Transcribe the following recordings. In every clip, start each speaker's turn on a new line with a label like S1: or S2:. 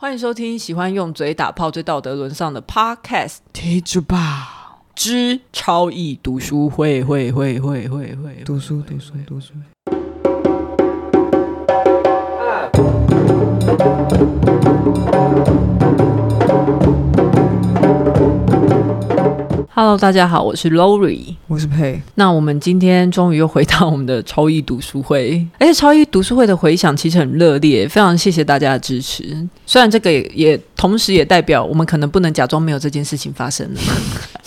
S1: 欢迎收听喜欢用嘴打炮、最道德沦丧的 Podcast，
S2: 听着吧，
S1: 之超易读书会会会会会会。
S2: 读书读书读书。
S1: Hello，大家好，我是 Lori，
S2: 我是佩。
S1: 那我们今天终于又回到我们的超一读书会，而且超一读书会的回响其实很热烈，非常谢谢大家的支持。虽然这个也也同时也代表我们可能不能假装没有这件事情发生了，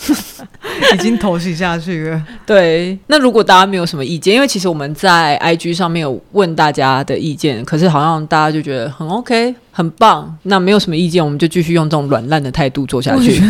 S2: 已经投袭下去了。
S1: 对，那如果大家没有什么意见，因为其实我们在 IG 上面有问大家的意见，可是好像大家就觉得很 OK，很棒。那没有什么意见，我们就继续用这种软烂的态度做下去。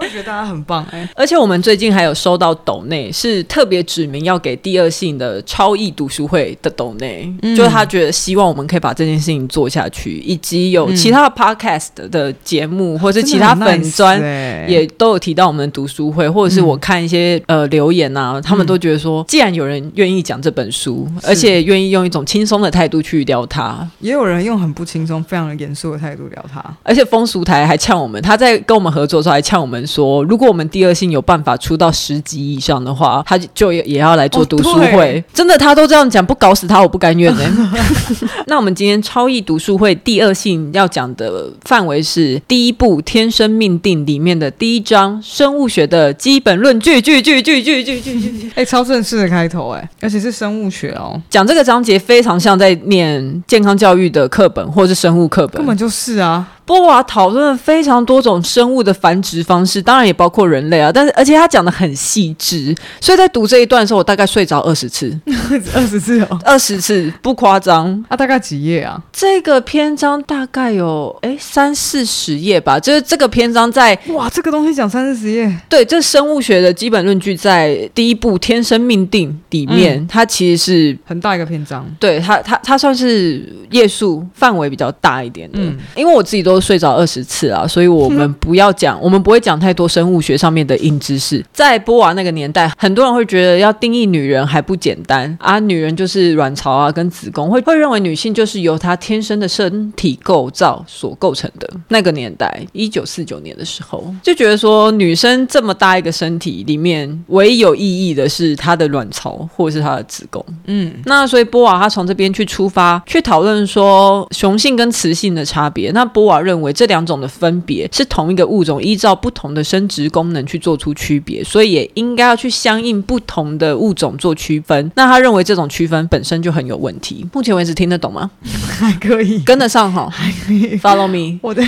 S2: 我也觉得大家很棒哎、欸，
S1: 而且我们最近还有收到抖内，是特别指明要给第二性的超易读书会的抖内，嗯、就是他觉得希望我们可以把这件事情做下去，以及有其他的 podcast 的节目，嗯、或者是其他粉专也都有提到我们的读书会，或者是我看一些、嗯、呃留言啊，他们都觉得说，既然有人愿意讲这本书，嗯、而且愿意用一种轻松的态度去聊它，
S2: 也有人用很不轻松、非常严肃的态度聊它，
S1: 而且风俗台还呛我们，他在跟我们合作的时候还呛我们。说，如果我们第二性有办法出到十集以上的话，他就也要来做读书会。哦、真的，他都这样讲，不搞死他我不甘愿呢。那我们今天超易读书会第二性要讲的范围是第一部《天生命定》里面的第一章生物学的基本论据。句句句句句句句，
S2: 哎，超正式的开头哎，而且是生物学哦。
S1: 讲这个章节非常像在念健康教育的课本或是生物课本，
S2: 根本就是啊。
S1: 波娃讨论了非常多种生物的繁殖方式，当然也包括人类啊。但是，而且他讲的很细致，所以在读这一段的时候，我大概睡着二十次，
S2: 二十次哦，
S1: 二十次不夸张。
S2: 啊，大概几页啊？
S1: 这个篇章大概有哎三四十页吧。就是这个篇章在
S2: 哇，这个东西讲三四十页。
S1: 对，这生物学的基本论据在第一部《天生命定》里面，嗯、它其实是
S2: 很大一个篇章。
S1: 对它，它它算是页数范围比较大一点的。嗯，因为我自己都。睡着二十次啊，所以我们不要讲，我们不会讲太多生物学上面的硬知识。在波娃那个年代，很多人会觉得要定义女人还不简单啊，女人就是卵巢啊跟子宫，会会认为女性就是由她天生的身体构造所构成的。那个年代，一九四九年的时候，就觉得说女生这么大一个身体里面，唯一有意义的是她的卵巢或者是她的子宫。嗯，那所以波娃她从这边去出发，去讨论说雄性跟雌性的差别。那波娃认为这两种的分别是同一个物种，依照不同的生殖功能去做出区别，所以也应该要去相应不同的物种做区分。那他认为这种区分本身就很有问题。目前为止听得懂吗？
S2: 还可以，
S1: 跟得上哈，
S2: 还可以
S1: ，Follow me。
S2: 我的。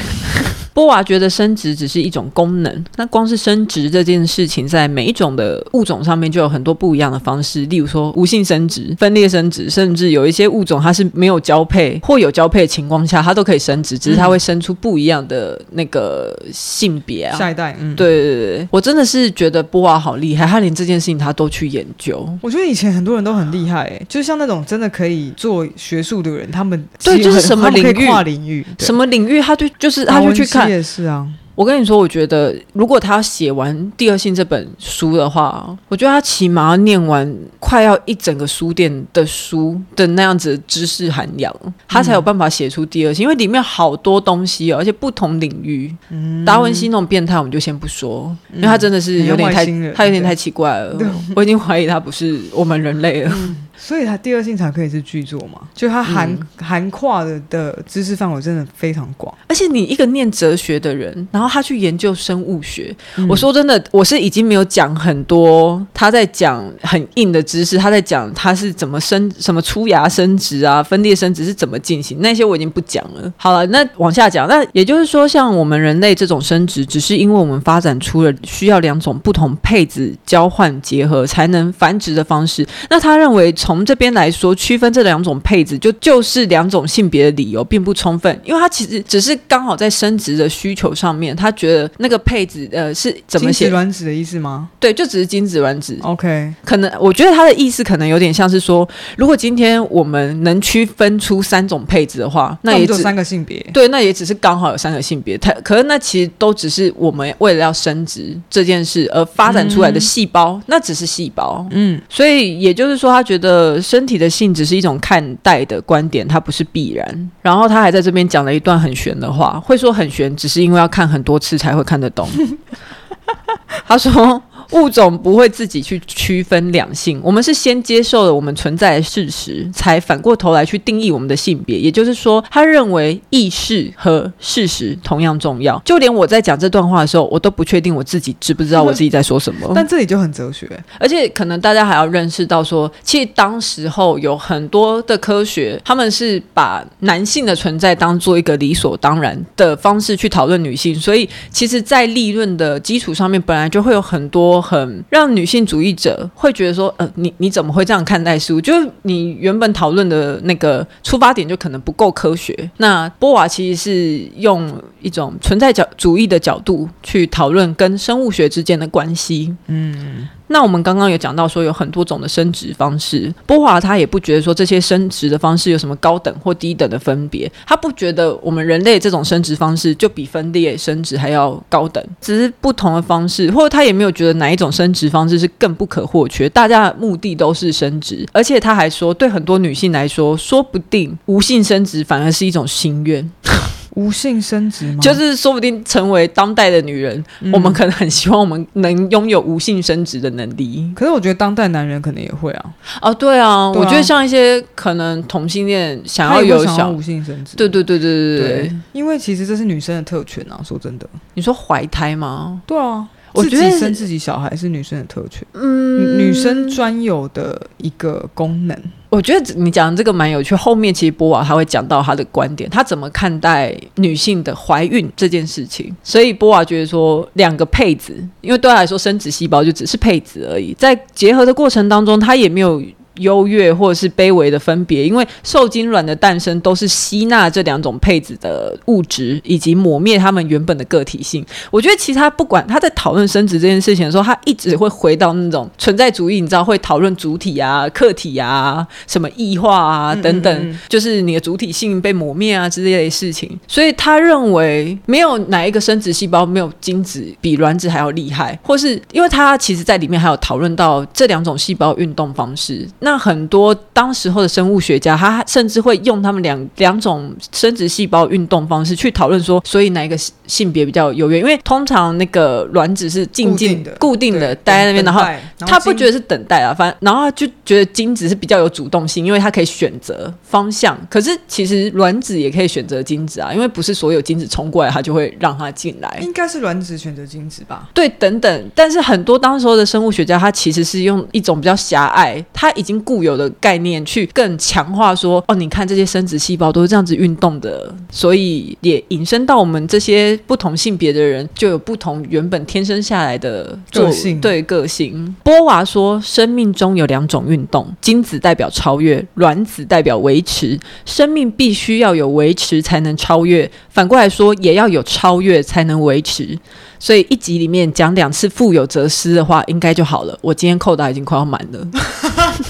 S1: 波娃觉得生殖只是一种功能，那光是生殖这件事情，在每一种的物种上面就有很多不一样的方式，例如说无性生殖、分裂生殖，甚至有一些物种它是没有交配或有交配的情况下，它都可以生殖，只是它会生出不一样的那个性别啊，
S2: 下一代。嗯，
S1: 对对对，我真的是觉得波娃好厉害，他连这件事情他都去研究。
S2: 我觉得以前很多人都很厉害，哎，就像那种真的可以做学术的人，他们
S1: 对，就是什么领域
S2: 跨领域，
S1: 什么领域，他就就是他就去看，
S2: 也是啊。
S1: 我跟你说，我觉得如果他写完《第二性》这本书的话，我觉得他起码要念完快要一整个书店的书的那样子的知识涵养，他才有办法写出《第二性》，因为里面好多东西哦，而且不同领域。嗯，达文西那种变态我们就先不说，因为他真的是有点太，他有点太奇怪了。我已经怀疑他不是我们人类了。嗯
S2: 所以它第二性才可以是剧作嘛？就它涵、嗯、涵跨的的知识范围真的非常广。
S1: 而且你一个念哲学的人，然后他去研究生物学，嗯、我说真的，我是已经没有讲很多他在讲很硬的知识，他在讲他是怎么生什么出芽生殖啊，分裂生殖是怎么进行，那些我已经不讲了。好了，那往下讲，那也就是说，像我们人类这种生殖，只是因为我们发展出了需要两种不同配子交换结合才能繁殖的方式。那他认为从从这边来说，区分这两种配置就就是两种性别的理由并不充分，因为他其实只是刚好在生殖的需求上面，他觉得那个配置呃是怎
S2: 么写？卵子的意思吗？
S1: 对，就只是精子卵子。
S2: OK，
S1: 可能我觉得他的意思可能有点像是说，如果今天我们能区分出三种配置的话，那也只有
S2: 三个性别。
S1: 对，那也只是刚好有三个性别。他可是那其实都只是我们为了要生殖这件事而发展出来的细胞，嗯、那只是细胞。嗯，所以也就是说，他觉得。得身体的性只是一种看待的观点，它不是必然。然后他还在这边讲了一段很玄的话，会说很玄，只是因为要看很多次才会看得懂。他说。物种不会自己去区分两性，我们是先接受了我们存在的事实，才反过头来去定义我们的性别。也就是说，他认为意识和事实同样重要。就连我在讲这段话的时候，我都不确定我自己知不知道我自己在说什么。
S2: 但这里就很哲学，
S1: 而且可能大家还要认识到说，其实当时候有很多的科学，他们是把男性的存在当做一个理所当然的方式去讨论女性，所以其实，在立论的基础上面，本来就会有很多。很让女性主义者会觉得说，呃，你你怎么会这样看待事物？就是你原本讨论的那个出发点就可能不够科学。那波娃其实是用一种存在角主义的角度去讨论跟生物学之间的关系。嗯。那我们刚刚有讲到说有很多种的生殖方式，波华他也不觉得说这些生殖的方式有什么高等或低等的分别，他不觉得我们人类这种生殖方式就比分裂生殖还要高等，只是不同的方式，或者他也没有觉得哪一种生殖方式是更不可或缺，大家的目的都是生殖，而且他还说，对很多女性来说，说不定无性生殖反而是一种心愿。
S2: 无性生殖吗？
S1: 就是说不定成为当代的女人，嗯，我们可能很希望我们能拥有无性生殖的能力。
S2: 可是我觉得当代男人可能也会啊。
S1: 哦，对啊，对啊，我觉得像一些可能同性恋想要有小无性生殖，对对对对对对，对。
S2: 因为其实这是女生的特权啊，说真的。
S1: 你说怀胎吗？
S2: 对啊。我觉得自己生自己小孩是女生的特权，嗯，女生专有的一个功能。
S1: 我觉得你讲的这个蛮有趣。后面其实波娃他会讲到他的观点，他怎么看待女性的怀孕这件事情。所以波娃觉得说，两个配子，因为对他来说，生殖细胞就只是配子而已，在结合的过程当中，他也没有。优越或者是卑微的分别，因为受精卵的诞生都是吸纳这两种配子的物质，以及抹灭他们原本的个体性。我觉得其实他不管他在讨论生殖这件事情的时候，他一直会回到那种存在主义，你知道会讨论主体啊、客体啊、什么异化啊等等，嗯嗯嗯，就是你的主体性被抹灭啊之类的事情。所以他认为没有哪一个生殖细胞没有精子比卵子还要厉害，或是因为他其实在里面还有讨论到这两种细胞运动方式。那很多当时候的生物学家，他甚至会用他们两两种生殖细胞运动方式去讨论说，所以哪一个性别比较优越？因为通常那个卵子是静静的、固定的待在那边，然后他不觉得是等待啊，反正然后他就觉得精子是比较有主动性，因为他可以选择方向。可是其实卵子也可以选择精子啊，因为不是所有精子冲过来，它就会让它进来。
S2: 应该是卵子选择精子吧？
S1: 对，等等。但是很多当时候的生物学家，他其实是用一种比较狭隘，他已经。固有的概念去更强化说哦，你看这些生殖细胞都是这样子运动的，所以也引申到我们这些不同性别的人就有不同原本天生下来的个性。对个性。波娃说，生命中有两种运动，精子代表超越，卵子代表维持。生命必须要有维持才能超越，反过来说也要有超越才能维持。所以一集里面讲两次富有则失的话，应该就好了。我今天扣打已经快要满了。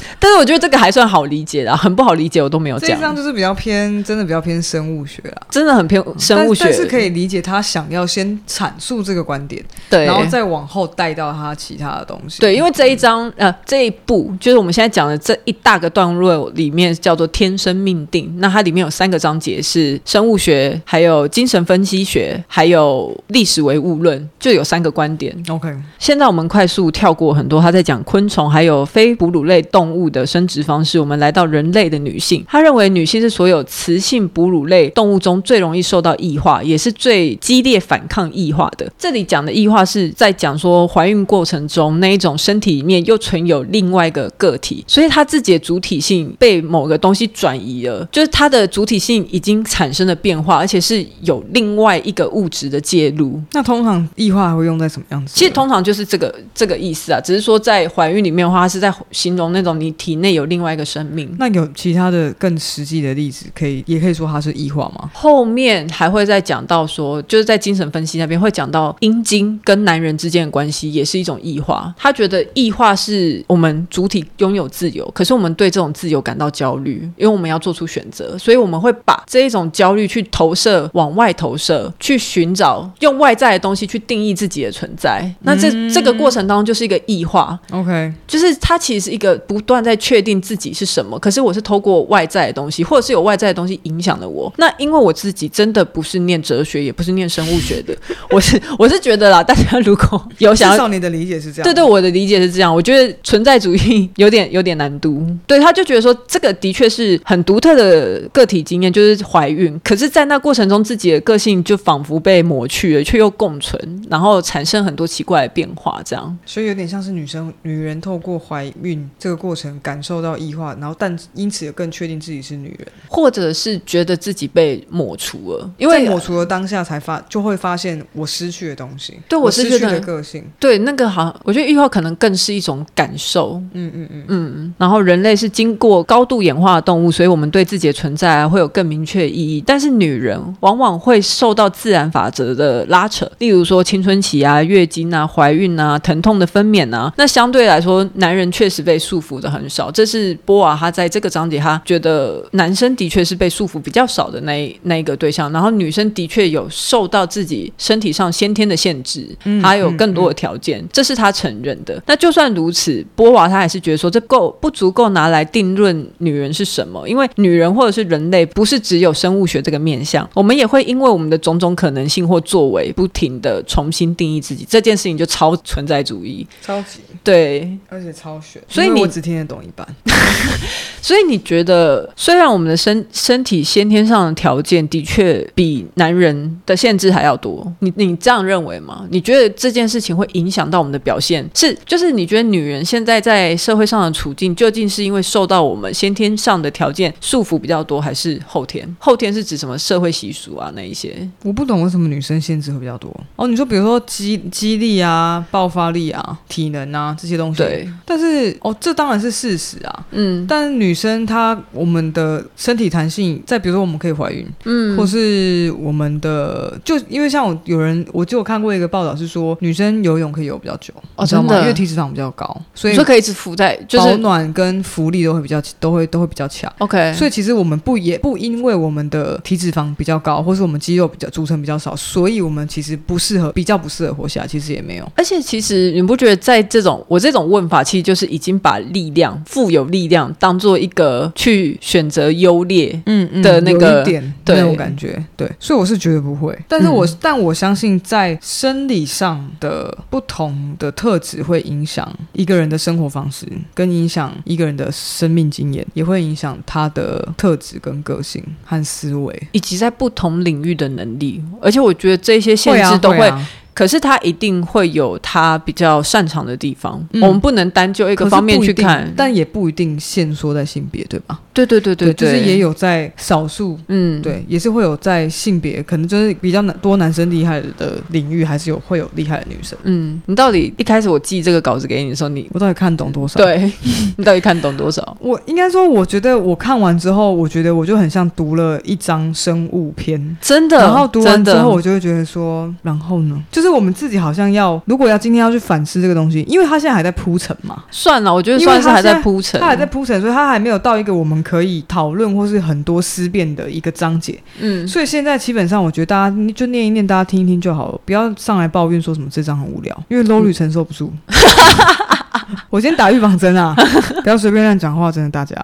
S1: 但是我觉得这个还算好理解的，很不好理解我都没有讲。这
S2: 张就是比较偏，真的比较偏生物学啊，
S1: 真的很偏生物学。
S2: 但是可以理解他想要先阐述这个观点，对，然后再往后带到他其他的东西。
S1: 对，因为这一章呃这一部就是我们现在讲的这一大个段落里面叫做天生命定，那它里面有三个章节是生物学，还有精神分析学，还有历史唯物论，就有三个观点。
S2: OK，
S1: 现在我们快速跳过很多，他在讲昆虫还有非哺乳类动物的生殖方式，我们来到人类的女性。他认为女性是所有雌性哺乳类动物中最容易受到异化，也是最激烈反抗异化的。这里讲的异化是在讲说怀孕过程中那一种身体里面又存有另外一个个体，所以她自己的主体性被某个东西转移了，就是她的主体性已经产生了变化，而且是有另外一个物质的介入。
S2: 那通常异化还会用在什么样子？
S1: 其实通常就是这个这个意思啊，只是说在怀孕里面的话，是在形容那种你体内有另外一个生命，
S2: 那有其他的更实际的例子，可以也可以说它是异化吗？
S1: 后面还会再讲到说，就是在精神分析那边会讲到阴茎跟男人之间的关系也是一种异化。他觉得异化是我们主体拥有自由，可是我们对这种自由感到焦虑，因为我们要做出选择，所以我们会把这一种焦虑去投射往外投射，去寻找用外在的东西去定义自己的存在。那这、嗯、这个过程当中就是一个异化。
S2: OK，
S1: 就是它其实是一个。不断在确定自己是什么，可是我是透过外在的东西，或者是有外在的东西影响了我。那因为我自己真的不是念哲学，也不是念生物学的，我是我是觉得啦，大家如果有想要，
S2: 至少你的理解是这样，
S1: 对对，我的理解是这样。我觉得存在主义有点有点难读，对，他就觉得说这个的确是很独特的个体经验，就是怀孕。可是，在那过程中，自己的个性就仿佛被抹去了，却又共存，然后产生很多奇怪的变化，这样。
S2: 所以有点像是女生、女人透过怀孕这个过程感受到异化，然后但因此也更确定自己是女人，
S1: 或者是觉得自己被抹除了，因为
S2: 抹除了当下才发就会发现我失去的东西，
S1: 对我失去的
S2: 个性，
S1: 对那个好像我觉得异化可能更是一种感受，嗯嗯。嗯嗯。然后人类是经过高度演化的动物，所以我们对自己的存在会有更明确的意义，但是女人往往会受到自然法则的拉扯，例如说青春期啊、月经啊、怀孕啊、疼痛的分娩啊，那相对来说，男人确实被束缚的很少。这是波娃他在这个章节，他觉得男生的确是被束缚比较少的那那一个对象，然后女生的确有受到自己身体上先天的限制，还有更多的条件，嗯嗯嗯、这是他承认的。那就算如此，波娃他还是觉得说，这够不足够拿来定论女人是什么，因为女人或者是人类不是只有生物学这个面向，我们也会因为我们的种种可能性或作为，不停的重新定义自己。这件事情就超存在主义，
S2: 超级
S1: 对，
S2: 而且超玄。
S1: 所以你
S2: 听得懂一半。
S1: 所以你觉得，虽然我们的身身体先天上的条件的确比男人的限制还要多，你你这样认为吗？你觉得这件事情会影响到我们的表现？是，就是你觉得女人现在在社会上的处境，究竟是因为受到我们先天上的条件束缚比较多，还是后天？后天是指什么社会习俗啊？那一些？
S2: 我不懂为什么女生限制会比较多。哦，你说比如说肌肌力啊、爆发力啊、体能啊这些东西。
S1: 对。
S2: 但是哦，这当然是事实啊。嗯。但女生她我们的身体弹性，再比如说我们可以怀孕，嗯，或是我们的就因为像我有人，我就有看过一个报道是说，女生游泳可以游比较久，哦，真的，因为体脂肪比较高，所以
S1: 就可以一直浮在，就是
S2: 保暖跟浮力都会比较都会都会比较强。
S1: OK，
S2: 所以其实我们不也不因为我们的体脂肪比较高，或是我们肌肉比较组成比较少，所以我们其实不适合比较不适合活下来，其实也没有。
S1: 而且其实你不觉得在这种我这种问法，其实就是已经把力量富有力量当做一个去选择优劣嗯嗯的那个、
S2: 嗯嗯、点对那种感觉对，所以我是绝对不会。但是我、嗯、但我相信在生理上的不同的特质会影响一个人的生活方式，跟影响一个人的生命经验，也会影响他的特质跟个性和思维，
S1: 以及在不同领域的能力。而且我觉得这些限制都会。可是他一定会有他比较擅长的地方，嗯、我们不能单就一个方面去看，
S2: 但也不一定限缩在性别，对吧？
S1: 对对对对，
S2: 对，就是也有在少数，嗯，对，也是会有在性别可能就是比较多男生厉害的领域，还是有会有厉害的女生。
S1: 嗯，你到底一开始我寄这个稿子给你的时候，你
S2: 我到底看懂多少？
S1: 对，你到底看懂多少？
S2: 我应该说，我觉得我看完之后，我觉得我就很像读了一张生物篇，
S1: 真的。
S2: 然后读完之后，我就会觉得说，然后呢，就是我们自己好像要，如果要今天要去反思这个东西，因为他现在还在铺陈嘛。
S1: 算了，我觉得算是还在铺陈，
S2: 他还在铺陈，所以他还没有到一个我们。可以讨论或是很多思辨的一个章节，嗯，所以现在基本上我觉得大家你就念一念，大家听一听就好了，不要上来抱怨说什么这章很无聊，因为 Lori 承受不住。嗯 我先打预防针啊！不要随便乱讲话，真的，大家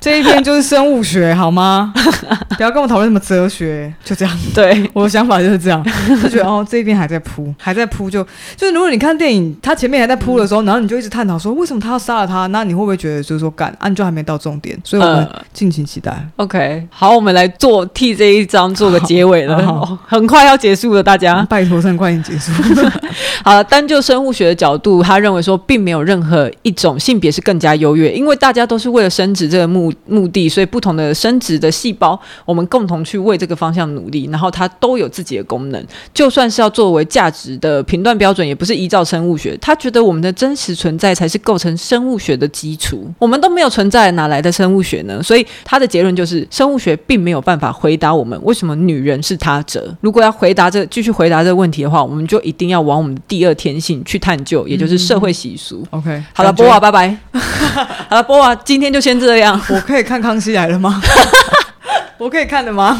S2: 这一篇就是生物学，好吗？不要跟我讨论什么哲学，就这样。
S1: 对，
S2: 我的想法就是这样，就觉得哦，这一篇还在铺，还在铺，就就是如果你看电影，他前面还在铺的时候，然后你就一直探讨说为什么他要杀了他，那你会不会觉得就是说干，啊，你就还没到重点？所以我们敬请期待。
S1: 呃、OK，好，我们来做替这一章做个结尾了，好好很快要结束了，大家
S2: 拜托，趁快点结束。
S1: 好了，单就生物学的角度，他认为说并没有任何一种性别是更加优越，因为大家都是为了生殖这个目目的，所以不同的生殖的细胞，我们共同去为这个方向努力，然后它都有自己的功能。就算是要作为价值的评断标准，也不是依照生物学。他觉得我们的真实存在才是构成生物学的基础。我们都没有存在，哪来的生物学呢？所以他的结论就是，生物学并没有办法回答我们为什么女人是他者。如果要回答这继续回答这个问题的话，我们就一定要往我们第二天性去探究，也就是社会习俗。
S2: 嗯、OK，
S1: 好了，波娃，拜拜。好了，波娃，今天就先这样。
S2: 我可以看康熙来了吗？我可以看的吗？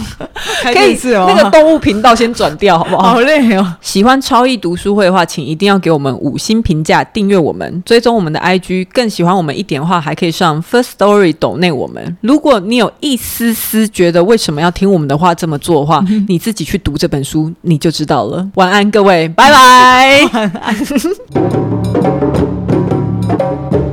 S1: 可以是哦。那个动物频道先转掉好不好？
S2: 好累哦。
S1: 喜欢超易读书会的话，请一定要给我们五星评价，订阅我们，追踪我们的 IG。更喜欢我们一点的话，还可以上 First Story 抖内我们。如果你有一丝丝觉得为什么要听我们的话这么做的话，嗯、你自己去读这本书，你就知道了。晚安，各位，拜拜。晚安。thank you.